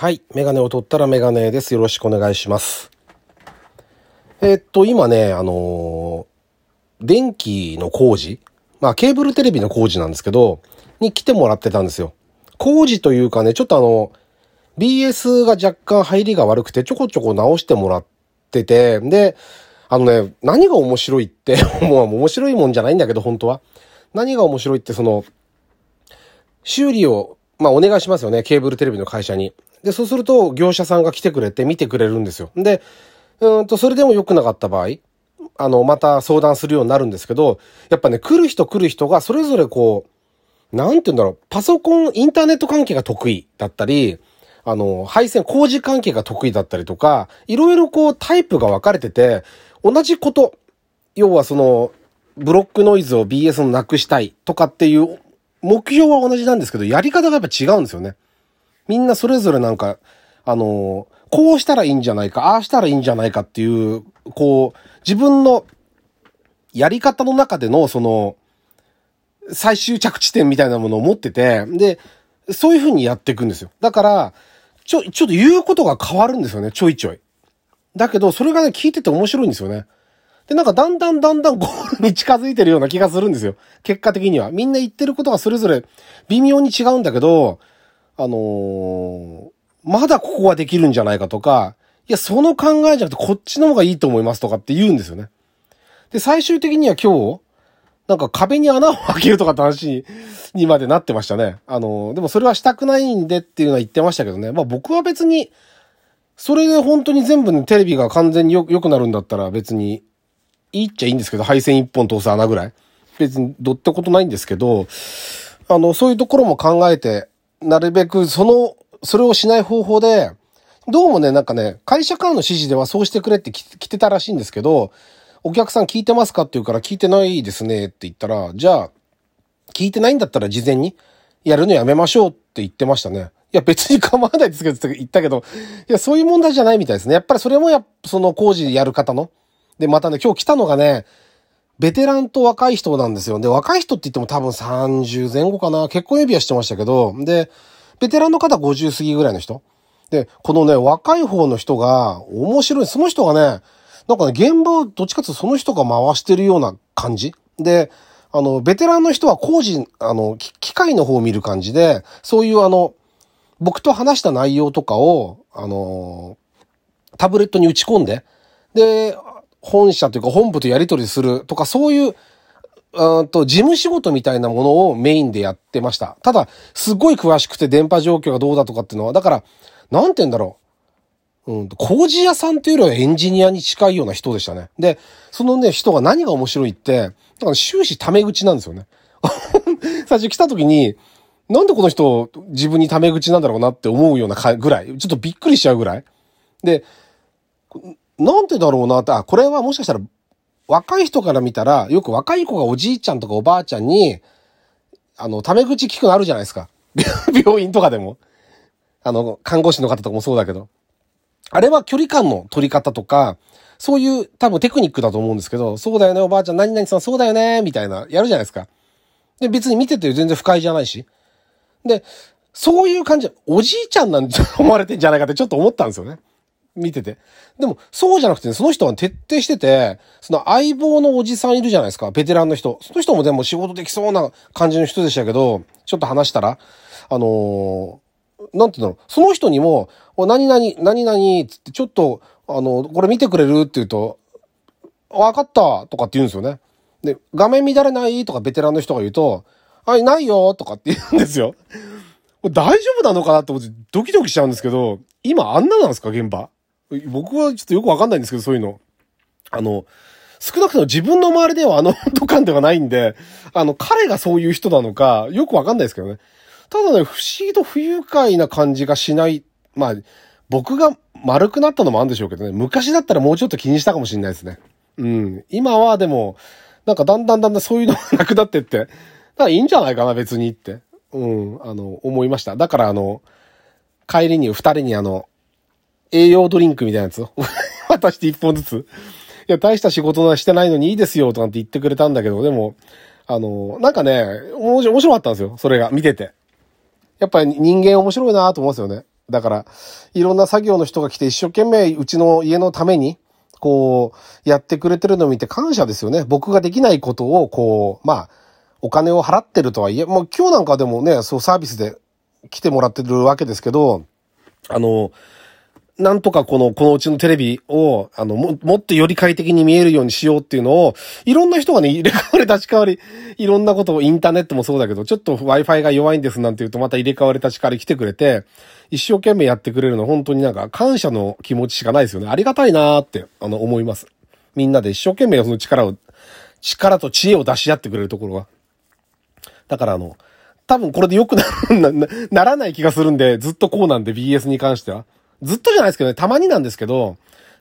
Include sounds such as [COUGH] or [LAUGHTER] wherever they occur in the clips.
はい。メガネを取ったらメガネです。よろしくお願いします。えーっと、今ね、あのー電気の工事まあ、ケーブルテレビの工事なんですけど、に来てもらってたんですよ。工事というかね、ちょっとあの、BS が若干入りが悪くて、ちょこちょこ直してもらってて、で、あのね、何が面白いって、[LAUGHS] もう面白いもんじゃないんだけど、本当は。何が面白いって、その、修理を、まあ、お願いしますよね。ケーブルテレビの会社に。で、そうすると、業者さんが来てくれて見てくれるんですよ。で、うんと、それでも良くなかった場合、あの、また相談するようになるんですけど、やっぱね、来る人来る人がそれぞれこう、なんて言うんだろう、パソコン、インターネット関係が得意だったり、あの、配線、工事関係が得意だったりとか、いろいろこうタイプが分かれてて、同じこと、要はその、ブロックノイズを BS のなくしたいとかっていう目標は同じなんですけど、やり方がやっぱ違うんですよね。みんなそれぞれなんか、あの、こうしたらいいんじゃないか、ああしたらいいんじゃないかっていう、こう、自分のやり方の中での、その、最終着地点みたいなものを持ってて、で、そういう風にやっていくんですよ。だから、ちょ、ちょっと言うことが変わるんですよね、ちょいちょい。だけど、それがね、聞いてて面白いんですよね。で、なんかだんだんだんだんゴールに近づいてるような気がするんですよ。結果的には。みんな言ってることがそれぞれ微妙に違うんだけど、あのーまだここはできるんじゃないかとか、いや、その考えじゃなくてこっちの方がいいと思いますとかって言うんですよね。で、最終的には今日、なんか壁に穴を開けるとかって話にまでなってましたね。あのーでもそれはしたくないんでっていうのは言ってましたけどね。まあ僕は別に、それで本当に全部ね、テレビが完全によ良くなるんだったら別にいいっちゃいいんですけど、配線一本通す穴ぐらい。別にどってことないんですけど、あの、そういうところも考えて、なるべくその、それをしない方法で、どうもね、なんかね、会社からの指示ではそうしてくれって来てたらしいんですけど、お客さん聞いてますかって言うから聞いてないですねって言ったら、じゃあ、聞いてないんだったら事前にやるのやめましょうって言ってましたね。いや別に構わないですけど言ったけど、いやそういう問題じゃないみたいですね。やっぱりそれもやその工事やる方の。で、またね、今日来たのがね、ベテランと若い人なんですよ。で、若い人って言っても多分30前後かな。結婚指輪してましたけど、で、ベテランの方50過ぎぐらいの人。で、このね、若い方の人が面白い。その人がね、なんかね、現場をどっちかというとその人が回してるような感じ。で、あの、ベテランの人は工事、あの、機械の方を見る感じで、そういうあの、僕と話した内容とかを、あの、タブレットに打ち込んで、で、本社というか本部とやり取りするとか、そういう、うんと、事務仕事みたいなものをメインでやってました。ただ、すっごい詳しくて電波状況がどうだとかっていうのは、だから、なんて言うんだろう。うん、工事屋さんというよりはエンジニアに近いような人でしたね。で、そのね、人が何が面白いって、だから終始タメ口なんですよね。[LAUGHS] 最初来た時に、なんでこの人自分にタメ口なんだろうなって思うようなぐらい、ちょっとびっくりしちゃうぐらい。で、なんでだろうなって、あ、これはもしかしたら若い人から見たら、よく若い子がおじいちゃんとかおばあちゃんに、あの、タメ口聞くのあるじゃないですか。[LAUGHS] 病院とかでも。あの、看護師の方とかもそうだけど。あれは距離感の取り方とか、そういう多分テクニックだと思うんですけど、そうだよね、おばあちゃん、何々さんそうだよね、みたいな、やるじゃないですか。で、別に見てて全然不快じゃないし。で、そういう感じ、おじいちゃんなんじゃ思われてんじゃないかってちょっと思ったんですよね。見てて。でも、そうじゃなくてね、その人は徹底してて、その相棒のおじさんいるじゃないですか、ベテランの人。その人もでも仕事できそうな感じの人でしたけど、ちょっと話したら、あのーなんて言うんだろう、その人にも、何々、何々、つってちょっと、あの、これ見てくれるって言うと、わかったとかって言うんですよね。で、画面乱れないとかベテランの人が言うと、はい、ないよとかって言うんですよ。大丈夫なのかなって思ってドキドキしちゃうんですけど、今あんななんですか現場？僕はちょっとよくわかんないんですけど、そういうの。あの、少なくとも自分の周りではあの温度感ではないんで、あの、彼がそういう人なのか、よくわかんないですけどね。ただね、不思議と不愉快な感じがしない。まあ、僕が丸くなったのもあるんでしょうけどね。昔だったらもうちょっと気にしたかもしれないですね。うん。今はでも、なんかだんだんだんだんそういうのがなくなってって、だからいいんじゃないかな、別にって。うん、あの、思いました。だからあの、帰りに二人にあの、栄養ドリンクみたいなやつを [LAUGHS] 渡して一本ずつ。いや、大した仕事はしてないのにいいですよ、とかって言ってくれたんだけど、でも、あの、なんかね、面白かったんですよ、それが、見てて。やっぱり人間面白いなと思うんですよね。だから、いろんな作業の人が来て一生懸命うちの家のために、こう、やってくれてるのを見て感謝ですよね。僕ができないことを、こう、まあ、お金を払ってるとはいえ、もう今日なんかでもね、そうサービスで来てもらってるわけですけど、あの、なんとかこの、このうちのテレビを、あの、も、もっとより快適に見えるようにしようっていうのを、いろんな人がね、入 [LAUGHS] れ替わり立ち替わり、いろんなことを、インターネットもそうだけど、ちょっと Wi-Fi が弱いんですなんて言うと、また入れ替わり立ち替わり来てくれて、一生懸命やってくれるの、本当になんか感謝の気持ちしかないですよね。ありがたいなーって、あの、思います。みんなで一生懸命その力を、力と知恵を出し合ってくれるところが。だからあの、多分これで良くな [LAUGHS] な、ならない気がするんで、ずっとこうなんで BS に関しては。ずっとじゃないですけどね、たまになんですけど、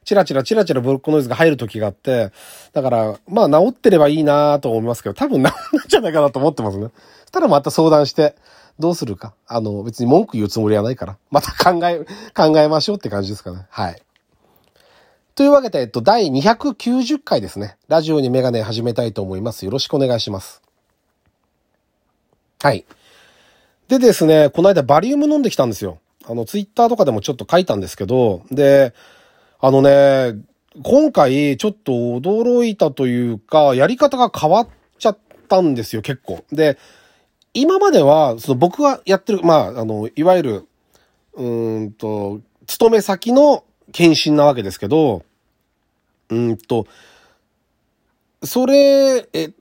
チラチラチラチラブロックノイズが入る時があって、だから、まあ治ってればいいなと思いますけど、多分治んないんじゃないかなと思ってますね。たらまた相談して、どうするか。あの、別に文句言うつもりはないから、また考え、考えましょうって感じですかね。はい。というわけで、えっと、第290回ですね。ラジオにメガネ始めたいと思います。よろしくお願いします。はい。でですね、この間バリウム飲んできたんですよ。あの、ツイッターとかでもちょっと書いたんですけど、で、あのね、今回ちょっと驚いたというか、やり方が変わっちゃったんですよ、結構。で、今までは、その僕がやってる、まあ、あの、いわゆる、うんと、勤め先の検診なわけですけど、うんと、それ、え、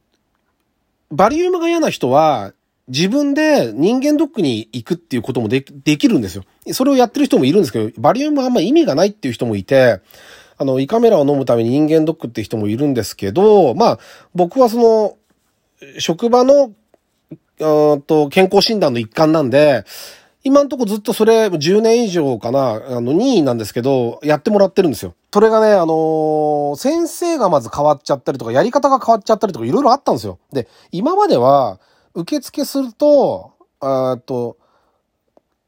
バリウムが嫌な人は、自分で人間ドックに行くっていうこともでできるんですよ。それをやってる人もいるんですけど、バリウムはあんま意味がないっていう人もいて、あの、胃カメラを飲むために人間ドックって人もいるんですけど、まあ、僕はその、職場の、うんと、健康診断の一環なんで、今んとこずっとそれ10年以上かな、あの、任意なんですけど、やってもらってるんですよ。それがね、あのー、先生がまず変わっちゃったりとか、やり方が変わっちゃったりとか、いろいろあったんですよ。で、今までは、受付すると、えっと、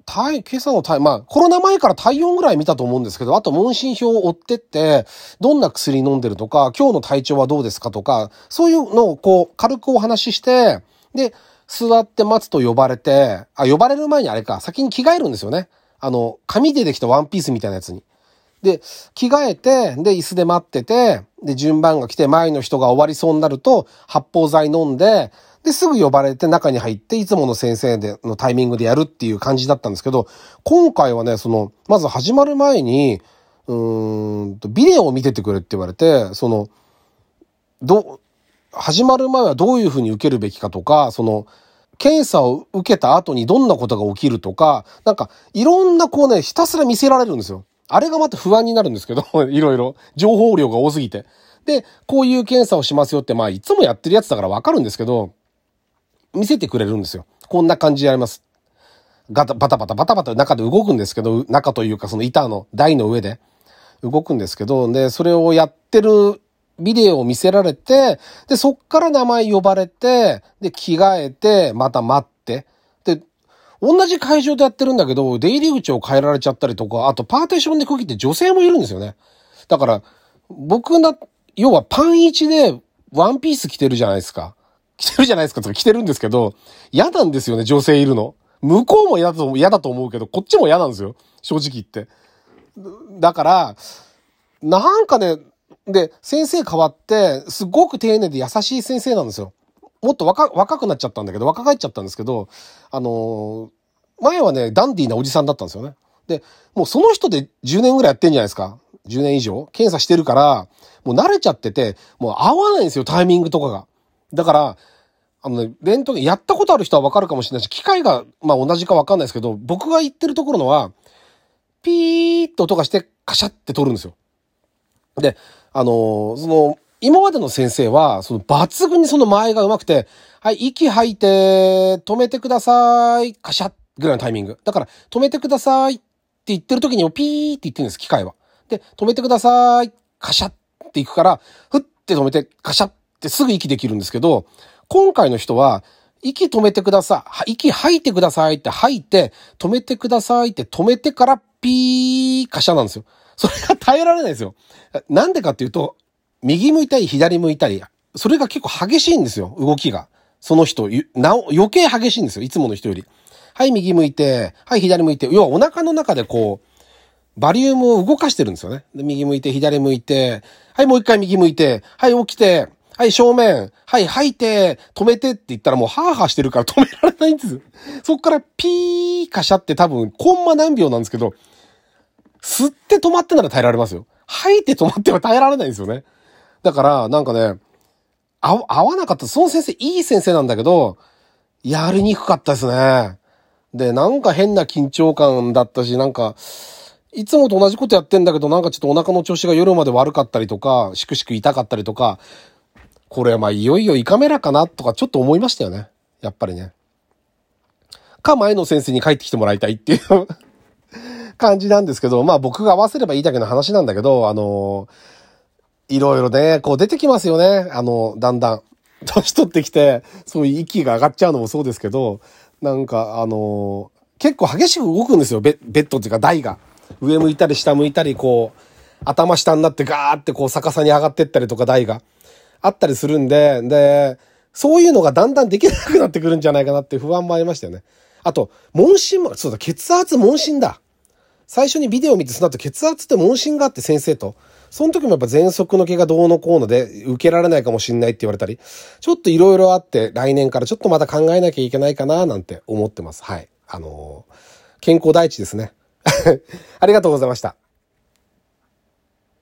体、今朝の体、まあ、コロナ前から体温ぐらい見たと思うんですけど、あと問診票を追ってって、どんな薬飲んでるとか、今日の体調はどうですかとか、そういうのをこう、軽くお話しして、で、座って待つと呼ばれて、あ、呼ばれる前にあれか、先に着替えるんですよね。あの、紙でできたワンピースみたいなやつに。で、着替えて、で、椅子で待ってて、で、順番が来て前の人が終わりそうになると、発泡剤飲んで、で、すぐ呼ばれて中に入って、いつもの先生でのタイミングでやるっていう感じだったんですけど、今回はね、その、まず始まる前に、うんと、ビデオを見ててくれって言われて、その、ど、始まる前はどういうふうに受けるべきかとか、その、検査を受けた後にどんなことが起きるとか、なんか、いろんなこうね、ひたすら見せられるんですよ。あれがまた不安になるんですけど、[LAUGHS] いろいろ、情報量が多すぎて。で、こういう検査をしますよって、まあ、いつもやってるやつだからわかるんですけど、見せてくれるんですよ。こんな感じでやります。ガタ、バタバタバタバタ中で動くんですけど、中というかその板の台の上で動くんですけど、で、それをやってるビデオを見せられて、で、そっから名前呼ばれて、で、着替えて、また待って、同じ会場でやってるんだけど、出入り口を変えられちゃったりとか、あとパーテーションで区切って女性もいるんですよね。だから、僕な、要はパン1でワンピース着てるじゃないですか。着てるじゃないですかとか着てるんですけど、嫌なんですよね、女性いるの。向こうも嫌だと嫌だと思うけど、こっちも嫌なんですよ。正直言って。だから、なんかね、で、先生変わって、すごく丁寧で優しい先生なんですよ。もっと若、若くなっちゃったんだけど、若返っちゃったんですけど、あのー、前はね、ダンディーなおじさんだったんですよね。で、もうその人で10年ぐらいやってんじゃないですか。10年以上検査してるから、もう慣れちゃってて、もう合わないんですよ、タイミングとかが。だから、あのね、レントゲン、やったことある人はわかるかもしれないし、機械が、まあ同じかわかんないですけど、僕が言ってるところのは、ピーって音がして、カシャって撮るんですよ。で、あのー、その、今までの先生は、その抜群にその間合いが上手くて、はい、息吐いて、止めてください、カシャッぐらいのタイミング。だから、止めてくださいって言ってる時にもピーって言ってるんです、機械は。で、止めてください、カシャッっていくから、ふって止めて、カシャッってすぐ息できるんですけど、今回の人は、息止めてください。息吐いてくださいって吐いて、止めてくださいって止めてからピーカシャなんですよ。それが耐えられないですよ。なんでかっていうと、右向いたり左向いたり、それが結構激しいんですよ、動きが。その人、なお、余計激しいんですよ、いつもの人より。はい右向いて、はい左向いて、要はお腹の中でこう、バリウムを動かしてるんですよね。で右向いて、左向いて、はいもう一回右向いて、はい起きて、はい正面、はい吐いて、止めてって言ったらもうハーハーしてるから止められないんです。そっからピーカシャって多分コンマ何秒なんですけど、吸って止まってなら耐えられますよ。吐いて止まっては耐えられないんですよね。だから、なんかね、合わなかった。その先生、いい先生なんだけど、やりにくかったですね。で、なんか変な緊張感だったし、なんか、いつもと同じことやってんだけど、なんかちょっとお腹の調子が夜まで悪かったりとか、しくしく痛かったりとか、これはまあいよいよ胃カメラかなとかちょっと思いましたよね。やっぱりね。か、前の先生に帰ってきてもらいたいっていう [LAUGHS] 感じなんですけど、まあ僕が合わせればいいだけの話なんだけど、あのいろいろね、こう出てきますよね。あの、だんだん。年取ってきて、そういう息が上がっちゃうのもそうですけど、なんか、あの結構激しく動くんですよ、ベベッドっていうか台が。上向いたり下向いたり、こう、頭下になってガーってこう逆さに上がってったりとか台があったりするんで、で、そういうのがだんだんできなくなってくるんじゃないかなって不安もありましたよね。あと、問診も、そうだ、血圧問診だ。最初にビデオを見てその後血圧って問診があって先生と。その時もやっぱ喘息の毛がどうのこうので受けられないかもしんないって言われたり、ちょっといろいろあって来年からちょっとまた考えなきゃいけないかななんて思ってます。はい。あのー、健康第一ですね。[LAUGHS] ありがとうございました。